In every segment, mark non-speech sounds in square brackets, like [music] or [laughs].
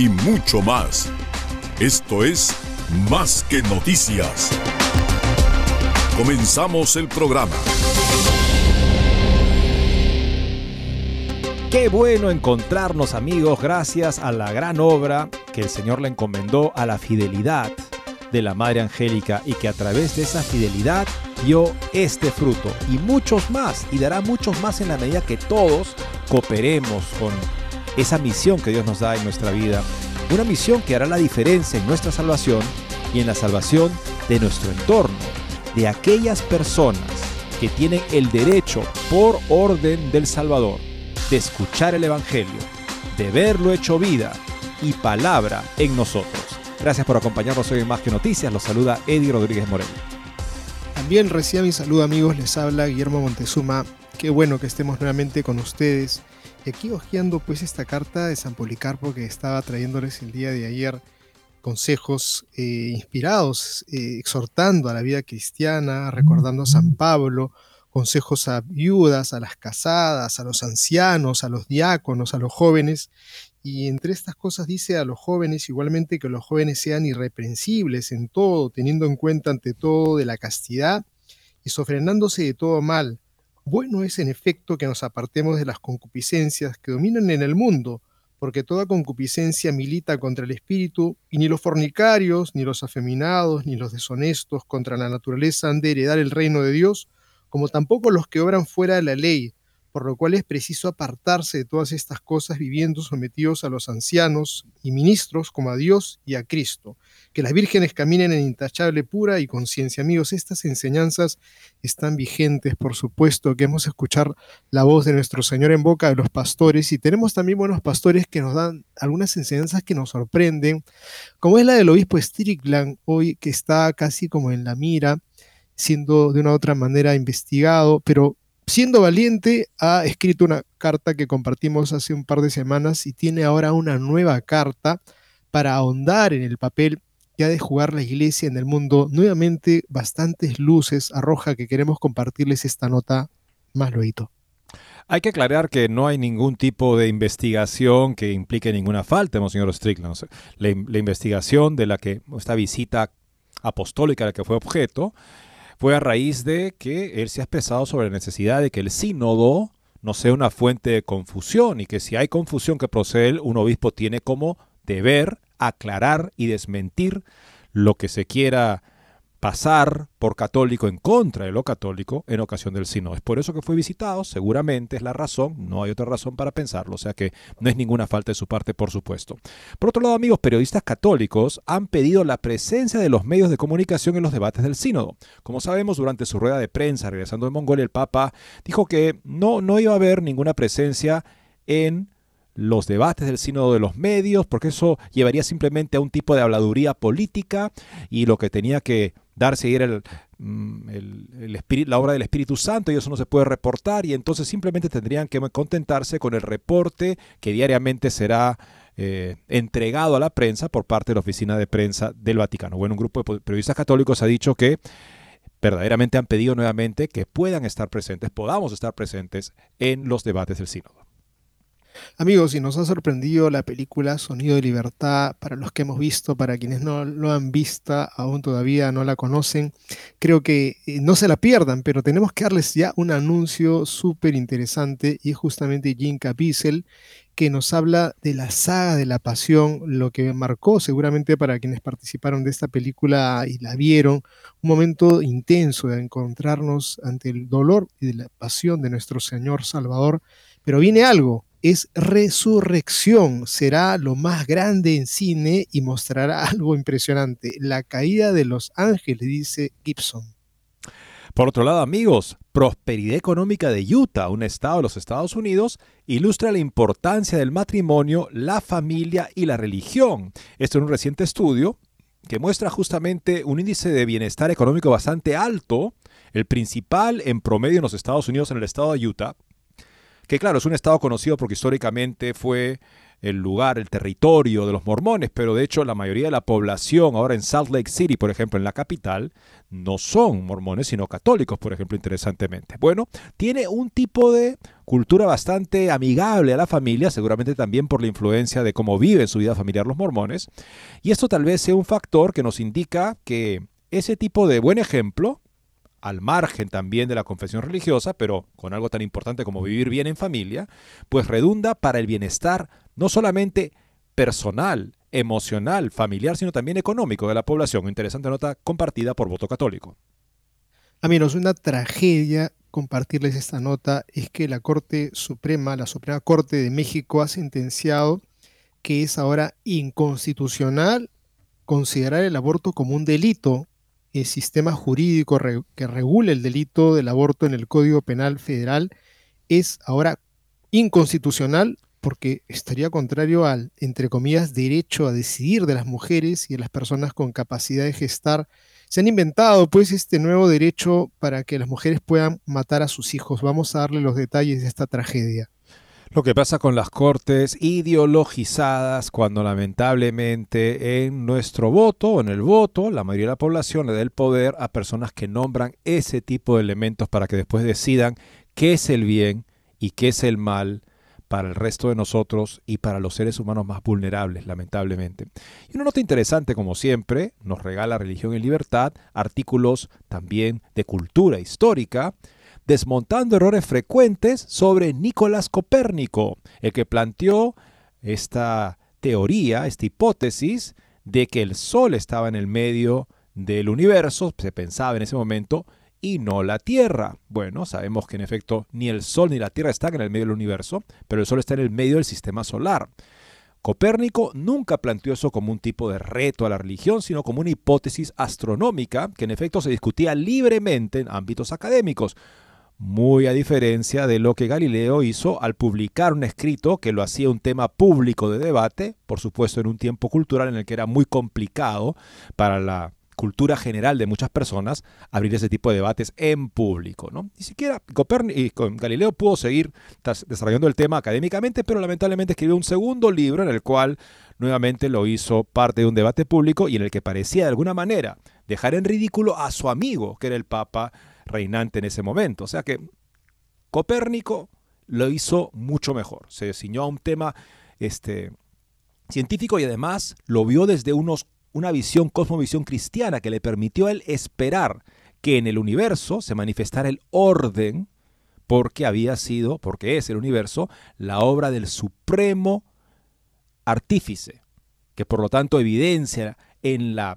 y mucho más. Esto es Más que Noticias. Comenzamos el programa. Qué bueno encontrarnos amigos gracias a la gran obra que el Señor le encomendó a la fidelidad de la Madre Angélica y que a través de esa fidelidad dio este fruto y muchos más y dará muchos más en la medida que todos cooperemos con esa misión que Dios nos da en nuestra vida. Una misión que hará la diferencia en nuestra salvación y en la salvación de nuestro entorno, de aquellas personas que tienen el derecho por orden del Salvador de escuchar el Evangelio, de verlo hecho vida y palabra en nosotros. Gracias por acompañarnos hoy en Más que Noticias. Los saluda Eddie Rodríguez Moreno. También reciba mi saludo amigos, les habla Guillermo Montezuma. Qué bueno que estemos nuevamente con ustedes. Y aquí hojeando pues esta carta de San Policarpo que estaba trayéndoles el día de ayer consejos eh, inspirados, eh, exhortando a la vida cristiana, recordando a San Pablo, consejos a viudas, a las casadas, a los ancianos, a los diáconos, a los jóvenes. Y entre estas cosas dice a los jóvenes igualmente que los jóvenes sean irreprensibles en todo, teniendo en cuenta ante todo de la castidad y sofrenándose de todo mal. Bueno es en efecto que nos apartemos de las concupiscencias que dominan en el mundo, porque toda concupiscencia milita contra el espíritu, y ni los fornicarios, ni los afeminados, ni los deshonestos contra la naturaleza han de heredar el reino de Dios, como tampoco los que obran fuera de la ley, por lo cual es preciso apartarse de todas estas cosas viviendo sometidos a los ancianos y ministros como a Dios y a Cristo. Que las vírgenes caminen en intachable pura y conciencia. Amigos, estas enseñanzas están vigentes, por supuesto, que hemos escuchar la voz de nuestro Señor en boca de los pastores y tenemos también buenos pastores que nos dan algunas enseñanzas que nos sorprenden, como es la del obispo Strickland hoy, que está casi como en la mira siendo de una u otra manera investigado, pero siendo valiente ha escrito una carta que compartimos hace un par de semanas y tiene ahora una nueva carta para ahondar en el papel que ha de jugar la iglesia en el mundo. Nuevamente, bastantes luces arroja que queremos compartirles esta nota más luego. Hay que aclarar que no hay ningún tipo de investigación que implique ninguna falta, señor Strickland. La, investigación de la que esta visita apostólica la que fue objeto fue a raíz de que él se ha expresado sobre la necesidad de que el sínodo no sea una fuente de confusión y que si hay confusión que procede, un obispo tiene como deber aclarar y desmentir lo que se quiera pasar por católico en contra de lo católico en ocasión del sínodo. Es por eso que fue visitado, seguramente es la razón, no hay otra razón para pensarlo, o sea que no es ninguna falta de su parte, por supuesto. Por otro lado, amigos, periodistas católicos han pedido la presencia de los medios de comunicación en los debates del sínodo. Como sabemos, durante su rueda de prensa regresando de Mongolia, el Papa dijo que no, no iba a haber ninguna presencia en los debates del sínodo de los medios, porque eso llevaría simplemente a un tipo de habladuría política y lo que tenía que darse era mm, el, la obra del Espíritu Santo y eso no se puede reportar y entonces simplemente tendrían que contentarse con el reporte que diariamente será eh, entregado a la prensa por parte de la Oficina de Prensa del Vaticano. Bueno, un grupo de periodistas católicos ha dicho que verdaderamente han pedido nuevamente que puedan estar presentes, podamos estar presentes en los debates del sínodo. Amigos, si nos ha sorprendido la película Sonido de Libertad, para los que hemos visto, para quienes no lo han visto, aún todavía no la conocen, creo que eh, no se la pierdan, pero tenemos que darles ya un anuncio súper interesante y es justamente Jim Caviezel, que nos habla de la saga de la pasión, lo que marcó seguramente para quienes participaron de esta película y la vieron, un momento intenso de encontrarnos ante el dolor y la pasión de nuestro Señor Salvador. Pero viene algo, es Resurrección, será lo más grande en cine y mostrará [laughs] algo impresionante, la caída de los ángeles, dice Gibson. Por otro lado, amigos, Prosperidad Económica de Utah, un estado de los Estados Unidos, ilustra la importancia del matrimonio, la familia y la religión. Esto en un reciente estudio que muestra justamente un índice de bienestar económico bastante alto, el principal en promedio en los Estados Unidos en el estado de Utah, que claro, es un estado conocido porque históricamente fue el lugar, el territorio de los mormones, pero de hecho la mayoría de la población ahora en Salt Lake City, por ejemplo, en la capital, no son mormones, sino católicos, por ejemplo, interesantemente. Bueno, tiene un tipo de cultura bastante amigable a la familia, seguramente también por la influencia de cómo viven su vida familiar los mormones, y esto tal vez sea un factor que nos indica que ese tipo de buen ejemplo, al margen también de la confesión religiosa, pero con algo tan importante como vivir bien en familia, pues redunda para el bienestar no solamente personal, emocional, familiar, sino también económico de la población. Interesante nota compartida por voto católico. Amigos, una tragedia compartirles esta nota es que la Corte Suprema, la Suprema Corte de México, ha sentenciado que es ahora inconstitucional considerar el aborto como un delito. El sistema jurídico que regula el delito del aborto en el Código Penal Federal es ahora inconstitucional porque estaría contrario al, entre comillas, derecho a decidir de las mujeres y de las personas con capacidad de gestar. Se han inventado pues este nuevo derecho para que las mujeres puedan matar a sus hijos. Vamos a darle los detalles de esta tragedia. Lo que pasa con las cortes ideologizadas cuando lamentablemente en nuestro voto o en el voto la mayoría de la población le da el poder a personas que nombran ese tipo de elementos para que después decidan qué es el bien y qué es el mal para el resto de nosotros y para los seres humanos más vulnerables, lamentablemente. Y una nota interesante, como siempre, nos regala Religión y Libertad, artículos también de cultura histórica, desmontando errores frecuentes sobre Nicolás Copérnico, el que planteó esta teoría, esta hipótesis de que el Sol estaba en el medio del universo, se pensaba en ese momento, y no la Tierra. Bueno, sabemos que en efecto ni el Sol ni la Tierra están en el medio del universo, pero el Sol está en el medio del sistema solar. Copérnico nunca planteó eso como un tipo de reto a la religión, sino como una hipótesis astronómica que en efecto se discutía libremente en ámbitos académicos, muy a diferencia de lo que Galileo hizo al publicar un escrito que lo hacía un tema público de debate, por supuesto en un tiempo cultural en el que era muy complicado para la cultura general de muchas personas abrir ese tipo de debates en público. ¿no? Ni siquiera Galileo pudo seguir desarrollando el tema académicamente, pero lamentablemente escribió un segundo libro en el cual nuevamente lo hizo parte de un debate público y en el que parecía de alguna manera dejar en ridículo a su amigo, que era el Papa reinante en ese momento. O sea que Copérnico lo hizo mucho mejor. Se ciñó a un tema este, científico y además lo vio desde unos una visión, cosmovisión cristiana que le permitió a él esperar que en el universo se manifestara el orden porque había sido, porque es el universo, la obra del supremo artífice, que por lo tanto evidencia en la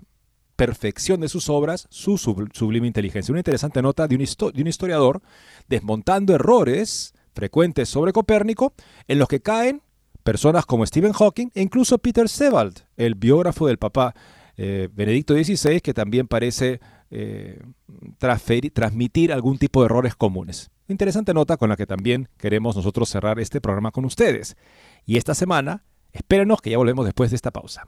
perfección de sus obras su sublime inteligencia. Una interesante nota de un, historiador desmontando errores frecuentes sobre Copérnico en los que caen personas como Stephen Hawking e incluso Peter Sebald, el biógrafo del papá eh, Benedicto XVI, que también parece eh, transmitir algún tipo de errores comunes. Interesante nota con la que también queremos nosotros cerrar este programa con ustedes. Y esta semana, espérenos que ya volvemos después de esta pausa.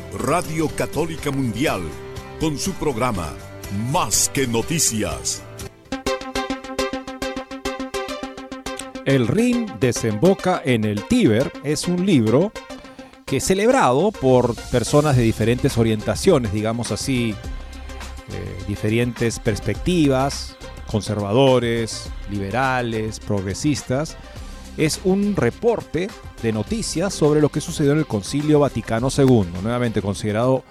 Radio Católica Mundial, con su programa Más que Noticias. El Rin desemboca en el Tíber es un libro que celebrado por personas de diferentes orientaciones, digamos así, eh, diferentes perspectivas, conservadores, liberales, progresistas. Es un reporte de noticias sobre lo que sucedió en el Concilio Vaticano II, nuevamente considerado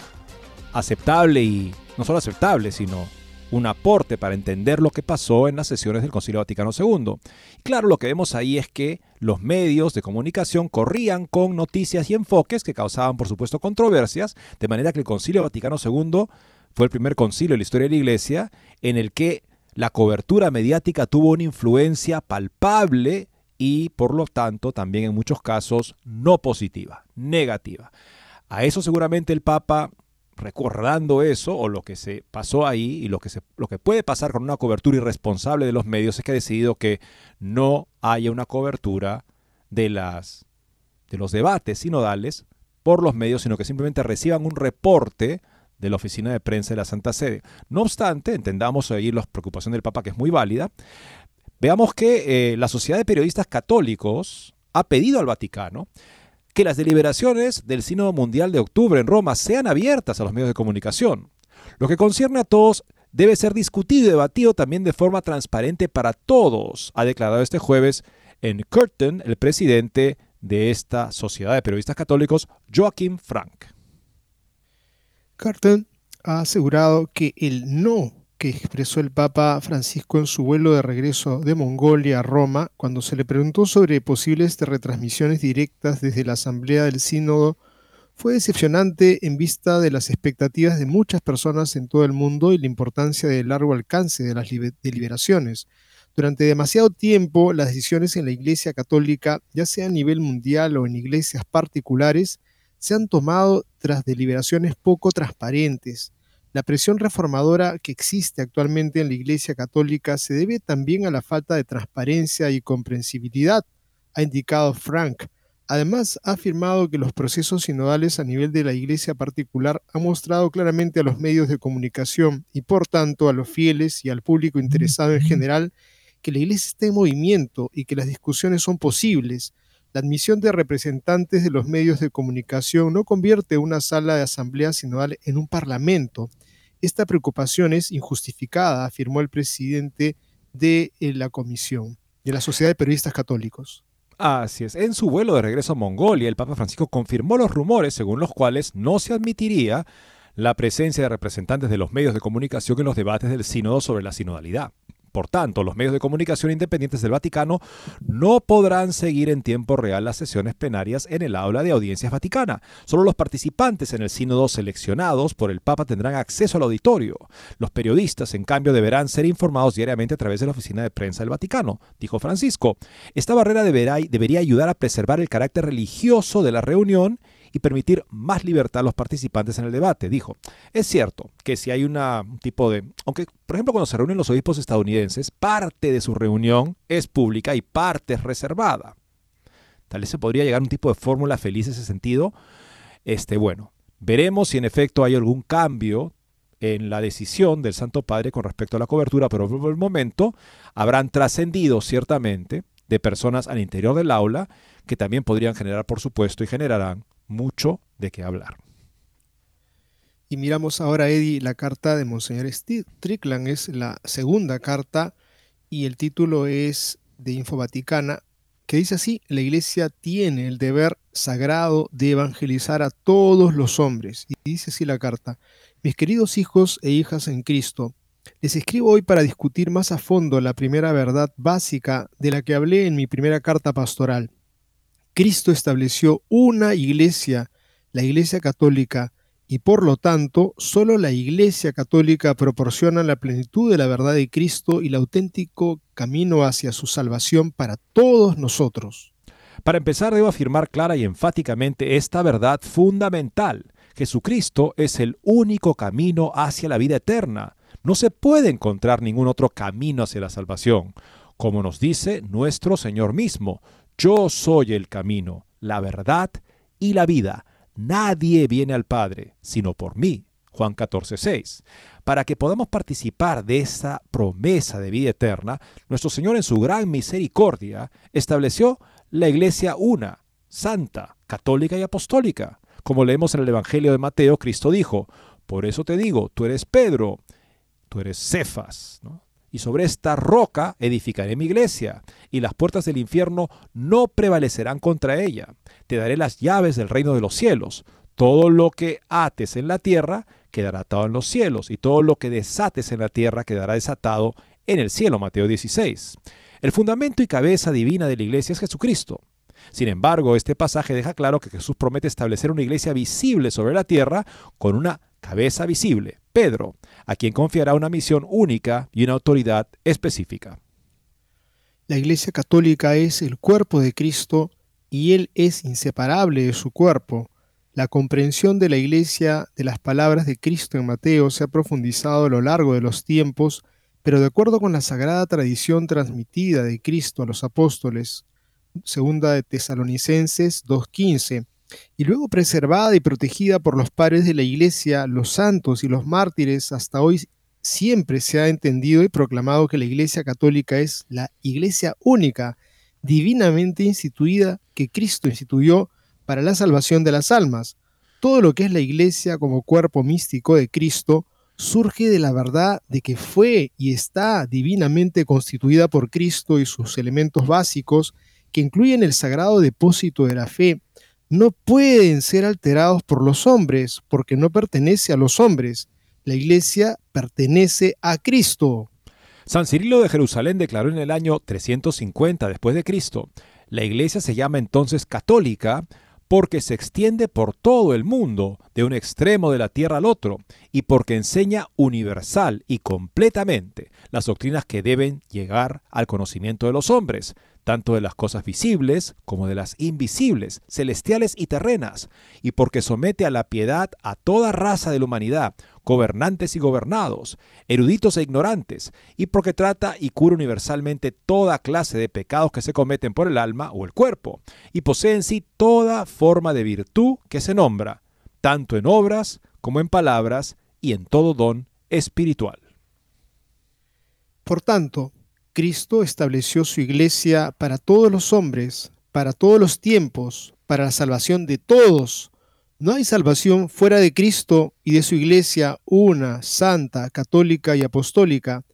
aceptable y no solo aceptable, sino un aporte para entender lo que pasó en las sesiones del Concilio Vaticano II. Claro, lo que vemos ahí es que los medios de comunicación corrían con noticias y enfoques que causaban, por supuesto, controversias, de manera que el Concilio Vaticano II fue el primer concilio en la historia de la Iglesia en el que la cobertura mediática tuvo una influencia palpable y, por lo tanto, también en muchos casos no positiva, negativa. A eso seguramente el Papa recordando eso o lo que se pasó ahí y lo que, se, lo que puede pasar con una cobertura irresponsable de los medios es que ha decidido que no haya una cobertura de, las, de los debates sinodales por los medios, sino que simplemente reciban un reporte de la oficina de prensa de la Santa Sede. No obstante, entendamos ahí la preocupación del Papa, que es muy válida, veamos que eh, la Sociedad de Periodistas Católicos ha pedido al Vaticano que las deliberaciones del Sínodo Mundial de octubre en Roma sean abiertas a los medios de comunicación. Lo que concierne a todos debe ser discutido y debatido también de forma transparente para todos, ha declarado este jueves en Curtin el presidente de esta Sociedad de Periodistas Católicos, Joachim Frank. Curtin ha asegurado que el no que expresó el Papa Francisco en su vuelo de regreso de Mongolia a Roma, cuando se le preguntó sobre posibles retransmisiones directas desde la Asamblea del Sínodo, fue decepcionante en vista de las expectativas de muchas personas en todo el mundo y la importancia del largo alcance de las deliberaciones. Durante demasiado tiempo, las decisiones en la Iglesia Católica, ya sea a nivel mundial o en iglesias particulares, se han tomado tras deliberaciones poco transparentes, la presión reformadora que existe actualmente en la Iglesia Católica se debe también a la falta de transparencia y comprensibilidad, ha indicado Frank. Además, ha afirmado que los procesos sinodales a nivel de la Iglesia particular han mostrado claramente a los medios de comunicación y por tanto a los fieles y al público interesado en general que la Iglesia está en movimiento y que las discusiones son posibles. La admisión de representantes de los medios de comunicación no convierte una sala de asamblea sinodal en un parlamento, esta preocupación es injustificada, afirmó el presidente de eh, la comisión, de la Sociedad de Periodistas Católicos. Así es. En su vuelo de regreso a Mongolia, el Papa Francisco confirmó los rumores según los cuales no se admitiría la presencia de representantes de los medios de comunicación en los debates del sínodo sobre la sinodalidad. Por tanto, los medios de comunicación independientes del Vaticano no podrán seguir en tiempo real las sesiones plenarias en el aula de audiencias vaticana. Solo los participantes en el sínodo seleccionados por el Papa tendrán acceso al auditorio. Los periodistas, en cambio, deberán ser informados diariamente a través de la oficina de prensa del Vaticano, dijo Francisco. Esta barrera debería ayudar a preservar el carácter religioso de la reunión y permitir más libertad a los participantes en el debate. Dijo, es cierto que si hay un tipo de... Aunque, por ejemplo, cuando se reúnen los obispos estadounidenses, parte de su reunión es pública y parte es reservada. Tal vez se podría llegar a un tipo de fórmula feliz en ese sentido. Este, bueno, veremos si en efecto hay algún cambio en la decisión del Santo Padre con respecto a la cobertura, pero por el momento habrán trascendido ciertamente de personas al interior del aula que también podrían generar, por supuesto, y generarán mucho de qué hablar. Y miramos ahora, Eddie, la carta de Monseñor Strickland. Es la segunda carta y el título es de Info Vaticana, que dice así, la Iglesia tiene el deber sagrado de evangelizar a todos los hombres. Y dice así la carta, mis queridos hijos e hijas en Cristo, les escribo hoy para discutir más a fondo la primera verdad básica de la que hablé en mi primera carta pastoral Cristo estableció una iglesia, la Iglesia Católica, y por lo tanto solo la Iglesia Católica proporciona la plenitud de la verdad de Cristo y el auténtico camino hacia su salvación para todos nosotros. Para empezar, debo afirmar clara y enfáticamente esta verdad fundamental. Jesucristo es el único camino hacia la vida eterna. No se puede encontrar ningún otro camino hacia la salvación. Como nos dice nuestro Señor mismo, yo soy el camino, la verdad y la vida. Nadie viene al Padre sino por mí. Juan 14, 6. Para que podamos participar de esa promesa de vida eterna, nuestro Señor en su gran misericordia estableció la iglesia una, santa, católica y apostólica. Como leemos en el Evangelio de Mateo, Cristo dijo, por eso te digo, tú eres Pedro, tú eres Cefas, y sobre esta roca edificaré mi iglesia, y las puertas del infierno no prevalecerán contra ella. Te daré las llaves del reino de los cielos. Todo lo que ates en la tierra quedará atado en los cielos, y todo lo que desates en la tierra quedará desatado en el cielo. Mateo 16. El fundamento y cabeza divina de la iglesia es Jesucristo. Sin embargo, este pasaje deja claro que Jesús promete establecer una iglesia visible sobre la tierra con una cabeza visible, Pedro, a quien confiará una misión única y una autoridad específica. La Iglesia Católica es el cuerpo de Cristo y Él es inseparable de su cuerpo. La comprensión de la Iglesia de las palabras de Cristo en Mateo se ha profundizado a lo largo de los tiempos, pero de acuerdo con la sagrada tradición transmitida de Cristo a los apóstoles, segunda de Tesalonicenses 2.15, y luego preservada y protegida por los padres de la Iglesia, los santos y los mártires, hasta hoy siempre se ha entendido y proclamado que la Iglesia Católica es la Iglesia única, divinamente instituida, que Cristo instituyó para la salvación de las almas. Todo lo que es la Iglesia como cuerpo místico de Cristo surge de la verdad de que fue y está divinamente constituida por Cristo y sus elementos básicos, que incluyen el sagrado depósito de la fe, no pueden ser alterados por los hombres, porque no pertenece a los hombres. La iglesia pertenece a Cristo. San Cirilo de Jerusalén declaró en el año 350 después de Cristo, la iglesia se llama entonces católica porque se extiende por todo el mundo, de un extremo de la tierra al otro, y porque enseña universal y completamente las doctrinas que deben llegar al conocimiento de los hombres, tanto de las cosas visibles como de las invisibles, celestiales y terrenas, y porque somete a la piedad a toda raza de la humanidad, gobernantes y gobernados, eruditos e ignorantes, y porque trata y cura universalmente toda clase de pecados que se cometen por el alma o el cuerpo, y posee en sí toda forma de virtud que se nombra, tanto en obras como en palabras y en todo don espiritual. Por tanto, Cristo estableció su iglesia para todos los hombres, para todos los tiempos, para la salvación de todos. No hay salvación fuera de Cristo y de su iglesia una, santa, católica y apostólica.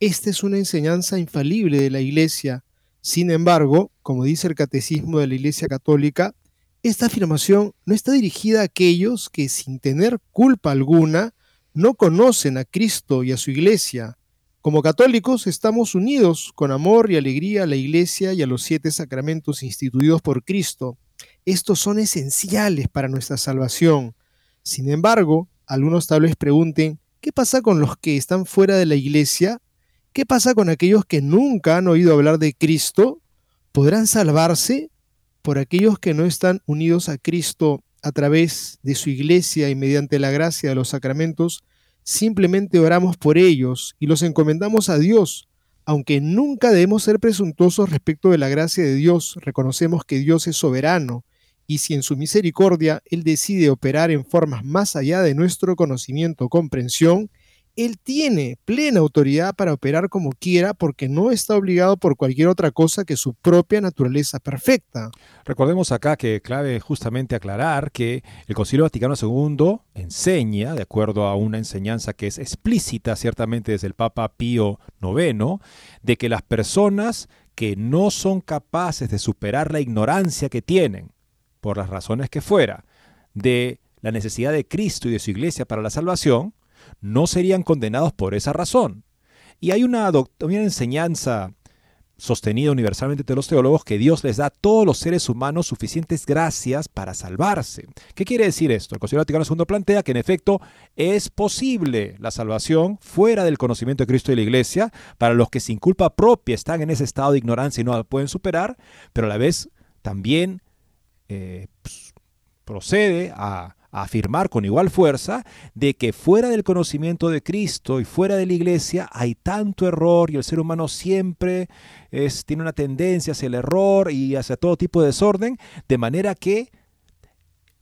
Esta es una enseñanza infalible de la iglesia. Sin embargo, como dice el catecismo de la iglesia católica, esta afirmación no está dirigida a aquellos que sin tener culpa alguna no conocen a Cristo y a su iglesia. Como católicos estamos unidos con amor y alegría a la Iglesia y a los siete sacramentos instituidos por Cristo. Estos son esenciales para nuestra salvación. Sin embargo, algunos tal vez pregunten, ¿qué pasa con los que están fuera de la Iglesia? ¿Qué pasa con aquellos que nunca han oído hablar de Cristo? ¿Podrán salvarse? Por aquellos que no están unidos a Cristo a través de su Iglesia y mediante la gracia de los sacramentos, Simplemente oramos por ellos y los encomendamos a Dios. Aunque nunca debemos ser presuntuosos respecto de la gracia de Dios, reconocemos que Dios es soberano y si en su misericordia Él decide operar en formas más allá de nuestro conocimiento o comprensión, él tiene plena autoridad para operar como quiera porque no está obligado por cualquier otra cosa que su propia naturaleza perfecta. Recordemos acá que clave justamente aclarar que el Concilio Vaticano II enseña, de acuerdo a una enseñanza que es explícita ciertamente desde el Papa Pío IX, de que las personas que no son capaces de superar la ignorancia que tienen, por las razones que fuera, de la necesidad de Cristo y de su iglesia para la salvación, no serían condenados por esa razón. Y hay una, enseñanza sostenida universalmente de los teólogos que Dios les da a todos los seres humanos suficientes gracias para salvarse. ¿Qué quiere decir esto? El Concilio Vaticano II plantea que en efecto es posible la salvación fuera del conocimiento de Cristo y la Iglesia para los que sin culpa propia están en ese estado de ignorancia y no la pueden superar, pero a la vez también eh, pues, procede a afirmar con igual fuerza de que fuera del conocimiento de Cristo y fuera de la iglesia hay tanto error y el ser humano siempre es, tiene una tendencia hacia el error y hacia todo tipo de desorden, de manera que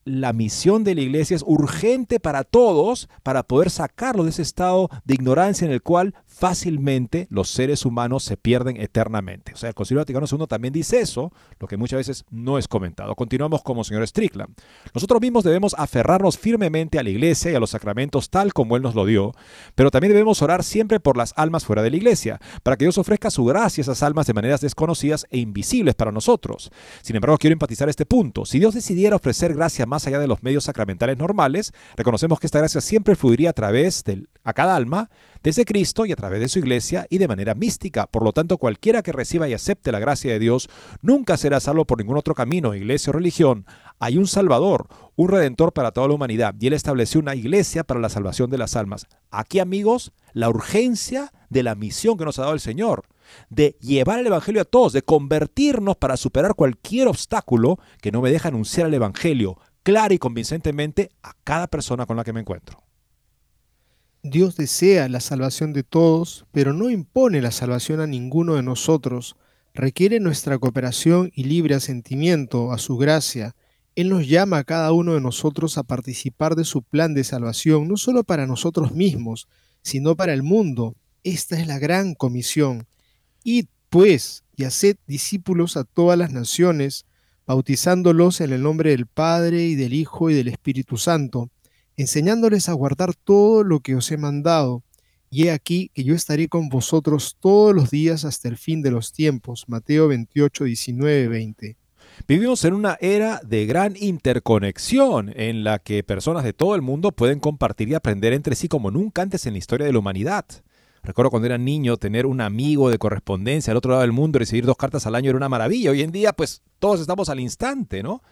la misión de la iglesia es urgente para todos para poder sacarlo de ese estado de ignorancia en el cual fácilmente los seres humanos se pierden eternamente. O sea, el Concilio Vaticano II también dice eso, lo que muchas veces no es comentado. Continuamos como señor Strickland. Nosotros mismos debemos aferrarnos firmemente a la iglesia y a los sacramentos tal como Él nos lo dio, pero también debemos orar siempre por las almas fuera de la iglesia, para que Dios ofrezca su gracia a esas almas de maneras desconocidas e invisibles para nosotros. Sin embargo, quiero enfatizar este punto. Si Dios decidiera ofrecer gracia más allá de los medios sacramentales normales, reconocemos que esta gracia siempre fluiría a través de a cada alma desde Cristo y a través de su iglesia y de manera mística. Por lo tanto, cualquiera que reciba y acepte la gracia de Dios nunca será salvo por ningún otro camino, iglesia o religión. Hay un Salvador, un Redentor para toda la humanidad y Él estableció una iglesia para la salvación de las almas. Aquí, amigos, la urgencia de la misión que nos ha dado el Señor de llevar el Evangelio a todos, de convertirnos para superar cualquier obstáculo que no me deja anunciar el Evangelio clara y convincentemente a cada persona con la que me encuentro. Dios desea la salvación de todos, pero no impone la salvación a ninguno de nosotros. Requiere nuestra cooperación y libre asentimiento a su gracia. Él nos llama a cada uno de nosotros a participar de su plan de salvación, no solo para nosotros mismos, sino para el mundo. Esta es la gran comisión. Id, pues, y haced discípulos a todas las naciones, bautizándolos en el nombre del Padre y del Hijo y del Espíritu Santo enseñándoles a guardar todo lo que os he mandado. Y he aquí que yo estaré con vosotros todos los días hasta el fin de los tiempos. Mateo 28, 19, 20. Vivimos en una era de gran interconexión en la que personas de todo el mundo pueden compartir y aprender entre sí como nunca antes en la historia de la humanidad. Recuerdo cuando era niño tener un amigo de correspondencia al otro lado del mundo y recibir dos cartas al año era una maravilla. Hoy en día pues todos estamos al instante, ¿no?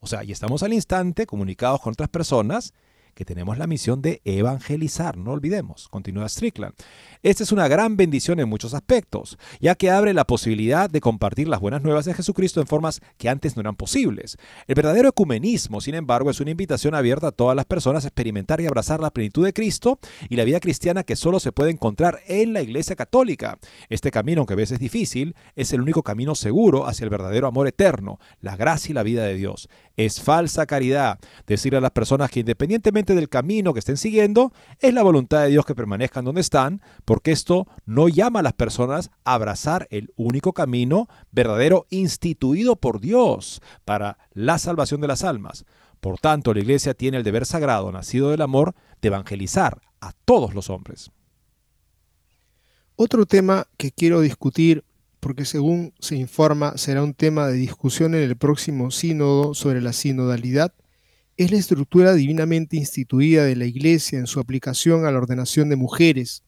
O sea, y estamos al instante comunicados con otras personas que tenemos la misión de evangelizar, no olvidemos, continúa Strickland. Esta es una gran bendición en muchos aspectos, ya que abre la posibilidad de compartir las buenas nuevas de Jesucristo en formas que antes no eran posibles. El verdadero ecumenismo, sin embargo, es una invitación abierta a todas las personas a experimentar y abrazar la plenitud de Cristo y la vida cristiana que solo se puede encontrar en la Iglesia Católica. Este camino, aunque a veces es difícil, es el único camino seguro hacia el verdadero amor eterno, la gracia y la vida de Dios. Es falsa caridad decir a las personas que independientemente del camino que estén siguiendo, es la voluntad de Dios que permanezcan donde están, porque esto no llama a las personas a abrazar el único camino verdadero instituido por Dios para la salvación de las almas. Por tanto, la Iglesia tiene el deber sagrado, nacido del amor, de evangelizar a todos los hombres. Otro tema que quiero discutir, porque según se informa será un tema de discusión en el próximo sínodo sobre la sinodalidad, es la estructura divinamente instituida de la Iglesia en su aplicación a la ordenación de mujeres,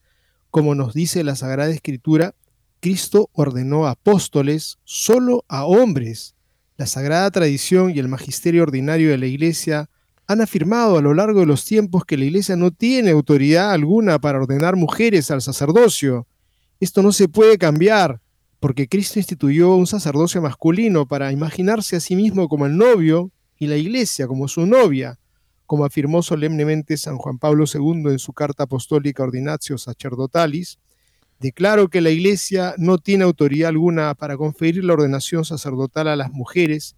como nos dice la Sagrada Escritura, Cristo ordenó apóstoles solo a hombres. La sagrada tradición y el magisterio ordinario de la Iglesia han afirmado a lo largo de los tiempos que la Iglesia no tiene autoridad alguna para ordenar mujeres al sacerdocio. Esto no se puede cambiar, porque Cristo instituyó un sacerdocio masculino para imaginarse a sí mismo como el novio y la Iglesia como su novia como afirmó solemnemente San Juan Pablo II en su carta apostólica Ordinatio Sacerdotalis, declaro que la Iglesia no tiene autoridad alguna para conferir la ordenación sacerdotal a las mujeres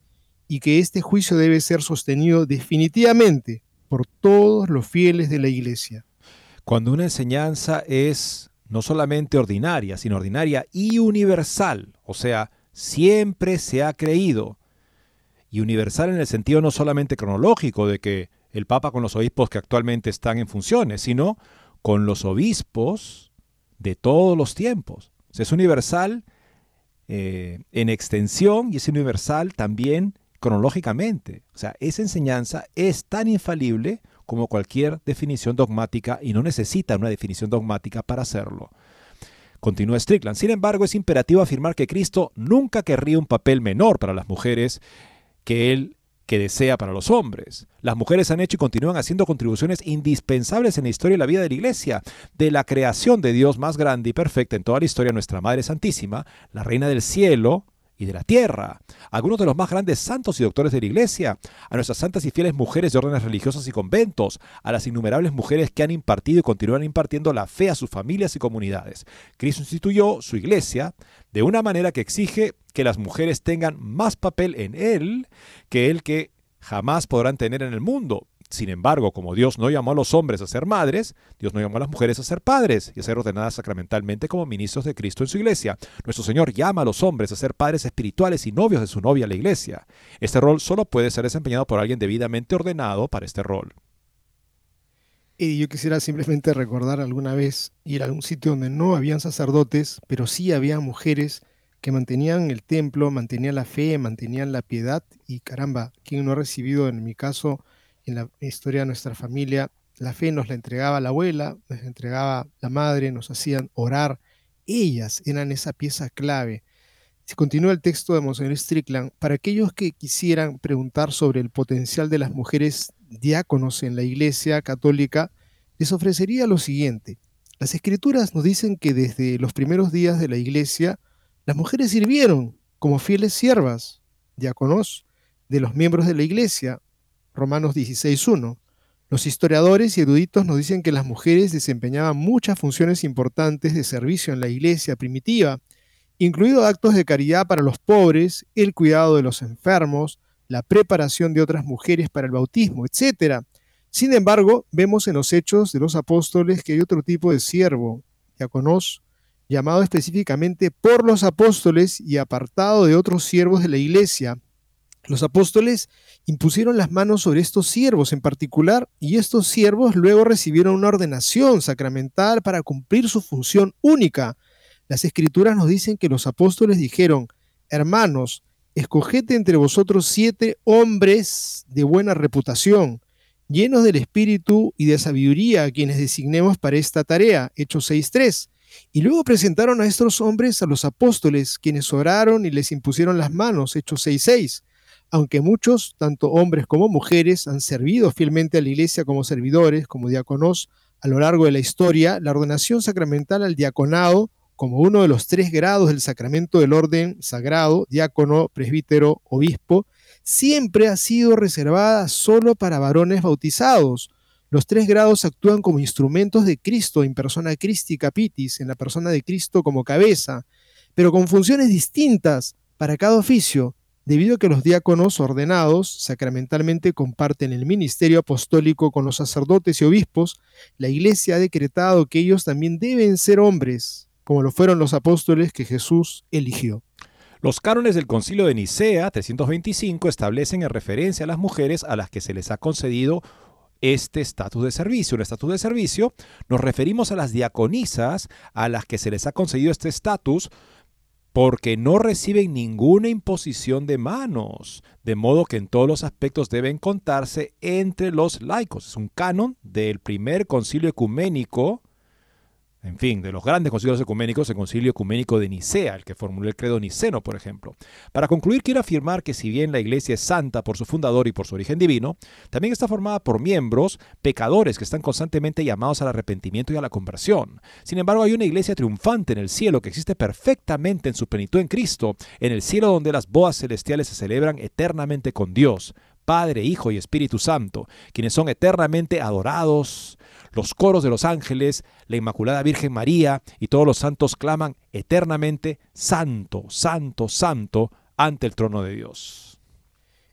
y que este juicio debe ser sostenido definitivamente por todos los fieles de la Iglesia. Cuando una enseñanza es no solamente ordinaria, sino ordinaria y universal, o sea, siempre se ha creído, y universal en el sentido no solamente cronológico de que el Papa con los obispos que actualmente están en funciones, sino con los obispos de todos los tiempos. es universal eh, en extensión y es universal también cronológicamente. O sea, esa enseñanza es tan infalible como cualquier definición dogmática y no necesita una definición dogmática para hacerlo. Continúa Strickland. Sin embargo, es imperativo afirmar que Cristo nunca querría un papel menor para las mujeres que él que desea para los hombres. Las mujeres han hecho y continúan haciendo contribuciones indispensables en la historia y la vida de la Iglesia, de la creación de Dios más grande y perfecta en toda la historia, nuestra Madre Santísima, la Reina del Cielo, y de la tierra, algunos de los más grandes santos y doctores de la Iglesia, a nuestras santas y fieles mujeres de órdenes religiosas y conventos, a las innumerables mujeres que han impartido y continúan impartiendo la fe a sus familias y comunidades. Cristo instituyó su Iglesia de una manera que exige que las mujeres tengan más papel en Él que el que jamás podrán tener en el mundo. Sin embargo, como Dios no llamó a los hombres a ser madres, Dios no llamó a las mujeres a ser padres y a ser ordenadas sacramentalmente como ministros de Cristo en su iglesia. Nuestro Señor llama a los hombres a ser padres espirituales y novios de su novia, la iglesia. Este rol solo puede ser desempeñado por alguien debidamente ordenado para este rol. Y yo quisiera simplemente recordar alguna vez ir a un sitio donde no habían sacerdotes, pero sí había mujeres que mantenían el templo, mantenían la fe, mantenían la piedad y caramba, ¿quién no ha recibido en mi caso en la historia de nuestra familia, la fe nos la entregaba la abuela, nos la entregaba la madre, nos hacían orar. Ellas eran esa pieza clave. Si continúa el texto de Monseñor Strickland, para aquellos que quisieran preguntar sobre el potencial de las mujeres diáconos en la Iglesia Católica, les ofrecería lo siguiente. Las escrituras nos dicen que desde los primeros días de la Iglesia, las mujeres sirvieron como fieles siervas, diáconos, de los miembros de la Iglesia, Romanos 16.1. Los historiadores y eruditos nos dicen que las mujeres desempeñaban muchas funciones importantes de servicio en la iglesia primitiva, incluido actos de caridad para los pobres, el cuidado de los enfermos, la preparación de otras mujeres para el bautismo, etc. Sin embargo, vemos en los hechos de los apóstoles que hay otro tipo de siervo, diáconos, llamado específicamente por los apóstoles y apartado de otros siervos de la iglesia, los apóstoles impusieron las manos sobre estos siervos en particular y estos siervos luego recibieron una ordenación sacramental para cumplir su función única. Las escrituras nos dicen que los apóstoles dijeron, hermanos, escogete entre vosotros siete hombres de buena reputación, llenos del espíritu y de sabiduría, a quienes designemos para esta tarea. Hechos 6.3. Y luego presentaron a estos hombres a los apóstoles, quienes oraron y les impusieron las manos. Hechos 6.6 aunque muchos, tanto hombres como mujeres, han servido fielmente a la iglesia como servidores, como diáconos, a lo largo de la historia, la ordenación sacramental al diaconado, como uno de los tres grados del sacramento del orden sagrado, diácono, presbítero, obispo, siempre ha sido reservada solo para varones bautizados. Los tres grados actúan como instrumentos de Cristo en persona Christi Capitis, en la persona de Cristo como cabeza, pero con funciones distintas para cada oficio, debido a que los diáconos ordenados sacramentalmente comparten el ministerio apostólico con los sacerdotes y obispos, la Iglesia ha decretado que ellos también deben ser hombres, como lo fueron los apóstoles que Jesús eligió. Los cánones del Concilio de Nicea 325 establecen en referencia a las mujeres a las que se les ha concedido este estatus de servicio. Un estatus de servicio nos referimos a las diaconisas a las que se les ha concedido este estatus porque no reciben ninguna imposición de manos, de modo que en todos los aspectos deben contarse entre los laicos. Es un canon del primer concilio ecuménico en fin, de los grandes concilios ecuménicos, el concilio ecuménico de Nicea, el que formuló el credo niceno, por ejemplo. Para concluir, quiero afirmar que si bien la iglesia es santa por su fundador y por su origen divino, también está formada por miembros pecadores que están constantemente llamados al arrepentimiento y a la conversión. Sin embargo, hay una iglesia triunfante en el cielo que existe perfectamente en su plenitud en Cristo, en el cielo donde las bodas celestiales se celebran eternamente con Dios, Padre, Hijo y Espíritu Santo, quienes son eternamente adorados, los coros de los ángeles, la Inmaculada Virgen María y todos los santos claman eternamente, Santo, Santo, Santo, ante el trono de Dios.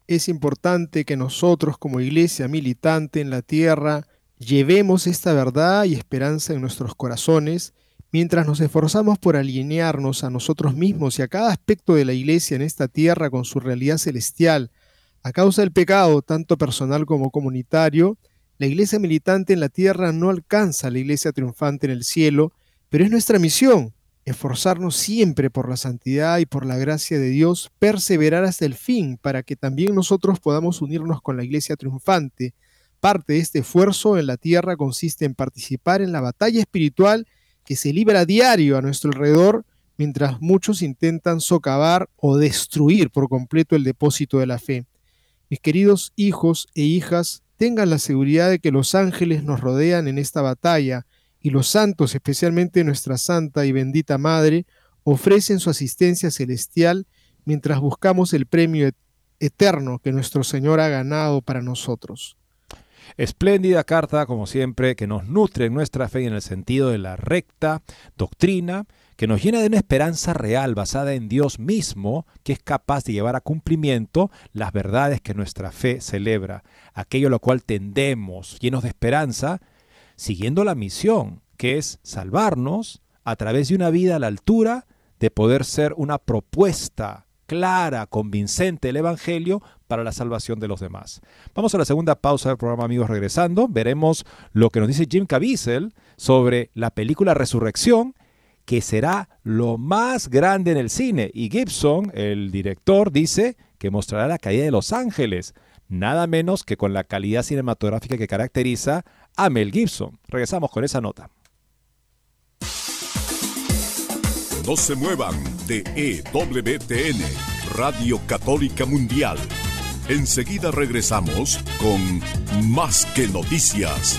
Es importante que nosotros como iglesia militante en la tierra llevemos esta verdad y esperanza en nuestros corazones mientras nos esforzamos por alinearnos a nosotros mismos y a cada aspecto de la iglesia en esta tierra con su realidad celestial, a causa del pecado, tanto personal como comunitario, la iglesia militante en la tierra no alcanza a la iglesia triunfante en el cielo, pero es nuestra misión esforzarnos siempre por la santidad y por la gracia de Dios, perseverar hasta el fin para que también nosotros podamos unirnos con la iglesia triunfante. Parte de este esfuerzo en la tierra consiste en participar en la batalla espiritual que se libra a diario a nuestro alrededor mientras muchos intentan socavar o destruir por completo el depósito de la fe. Mis queridos hijos e hijas, tengan la seguridad de que los ángeles nos rodean en esta batalla y los santos, especialmente nuestra Santa y bendita Madre, ofrecen su asistencia celestial mientras buscamos el premio eterno que nuestro Señor ha ganado para nosotros. Espléndida carta, como siempre, que nos nutre en nuestra fe en el sentido de la recta doctrina, que nos llena de una esperanza real basada en Dios mismo, que es capaz de llevar a cumplimiento las verdades que nuestra fe celebra, aquello a lo cual tendemos, llenos de esperanza, siguiendo la misión, que es salvarnos a través de una vida a la altura de poder ser una propuesta clara, convincente del Evangelio para la salvación de los demás. Vamos a la segunda pausa del programa, amigos, regresando. Veremos lo que nos dice Jim Caviezel sobre la película Resurrección, que será lo más grande en el cine. Y Gibson, el director, dice que mostrará la caída de Los Ángeles, nada menos que con la calidad cinematográfica que caracteriza a Mel Gibson. Regresamos con esa nota. No se muevan de EWTN, Radio Católica Mundial. Enseguida regresamos con Más que Noticias.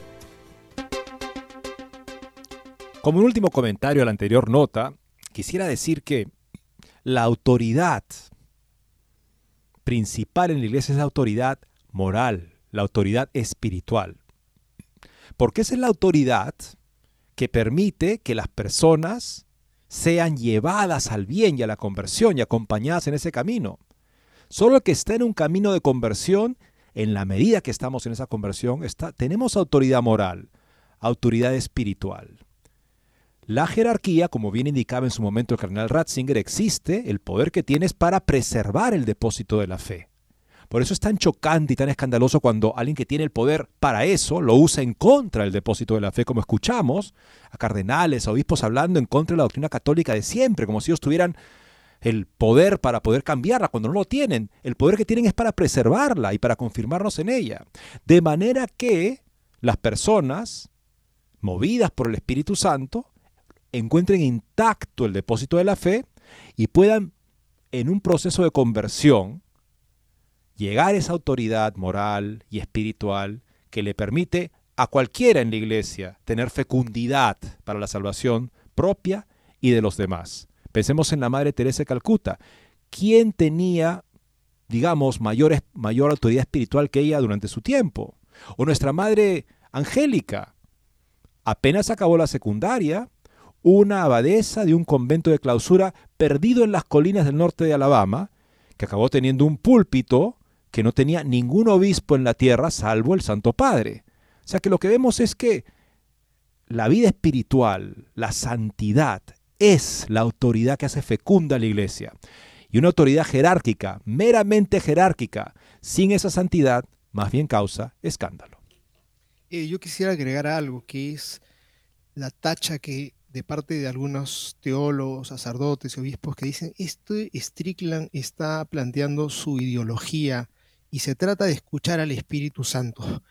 Como un último comentario a la anterior nota, quisiera decir que la autoridad principal en la iglesia es la autoridad moral, la autoridad espiritual. Porque esa es la autoridad que permite que las personas sean llevadas al bien y a la conversión y acompañadas en ese camino. Solo el que está en un camino de conversión, en la medida que estamos en esa conversión, está, tenemos autoridad moral, autoridad espiritual. La jerarquía, como bien indicaba en su momento el cardenal Ratzinger, existe, el poder que tiene es para preservar el depósito de la fe. Por eso es tan chocante y tan escandaloso cuando alguien que tiene el poder para eso lo usa en contra del depósito de la fe, como escuchamos a cardenales, a obispos hablando en contra de la doctrina católica de siempre, como si ellos tuvieran el poder para poder cambiarla cuando no lo tienen. El poder que tienen es para preservarla y para confirmarnos en ella. De manera que las personas, movidas por el Espíritu Santo, encuentren intacto el depósito de la fe y puedan, en un proceso de conversión, llegar a esa autoridad moral y espiritual que le permite a cualquiera en la iglesia tener fecundidad para la salvación propia y de los demás. Pensemos en la Madre Teresa de Calcuta. ¿Quién tenía, digamos, mayor, mayor autoridad espiritual que ella durante su tiempo? O nuestra Madre Angélica. Apenas acabó la secundaria, una abadesa de un convento de clausura perdido en las colinas del norte de Alabama, que acabó teniendo un púlpito que no tenía ningún obispo en la tierra salvo el Santo Padre. O sea que lo que vemos es que la vida espiritual, la santidad, es la autoridad que hace fecunda a la iglesia. Y una autoridad jerárquica, meramente jerárquica, sin esa santidad más bien causa escándalo. Eh, yo quisiera agregar algo que es la tacha que de parte de algunos teólogos, sacerdotes, obispos que dicen, este Strickland está planteando su ideología y se trata de escuchar al Espíritu Santo.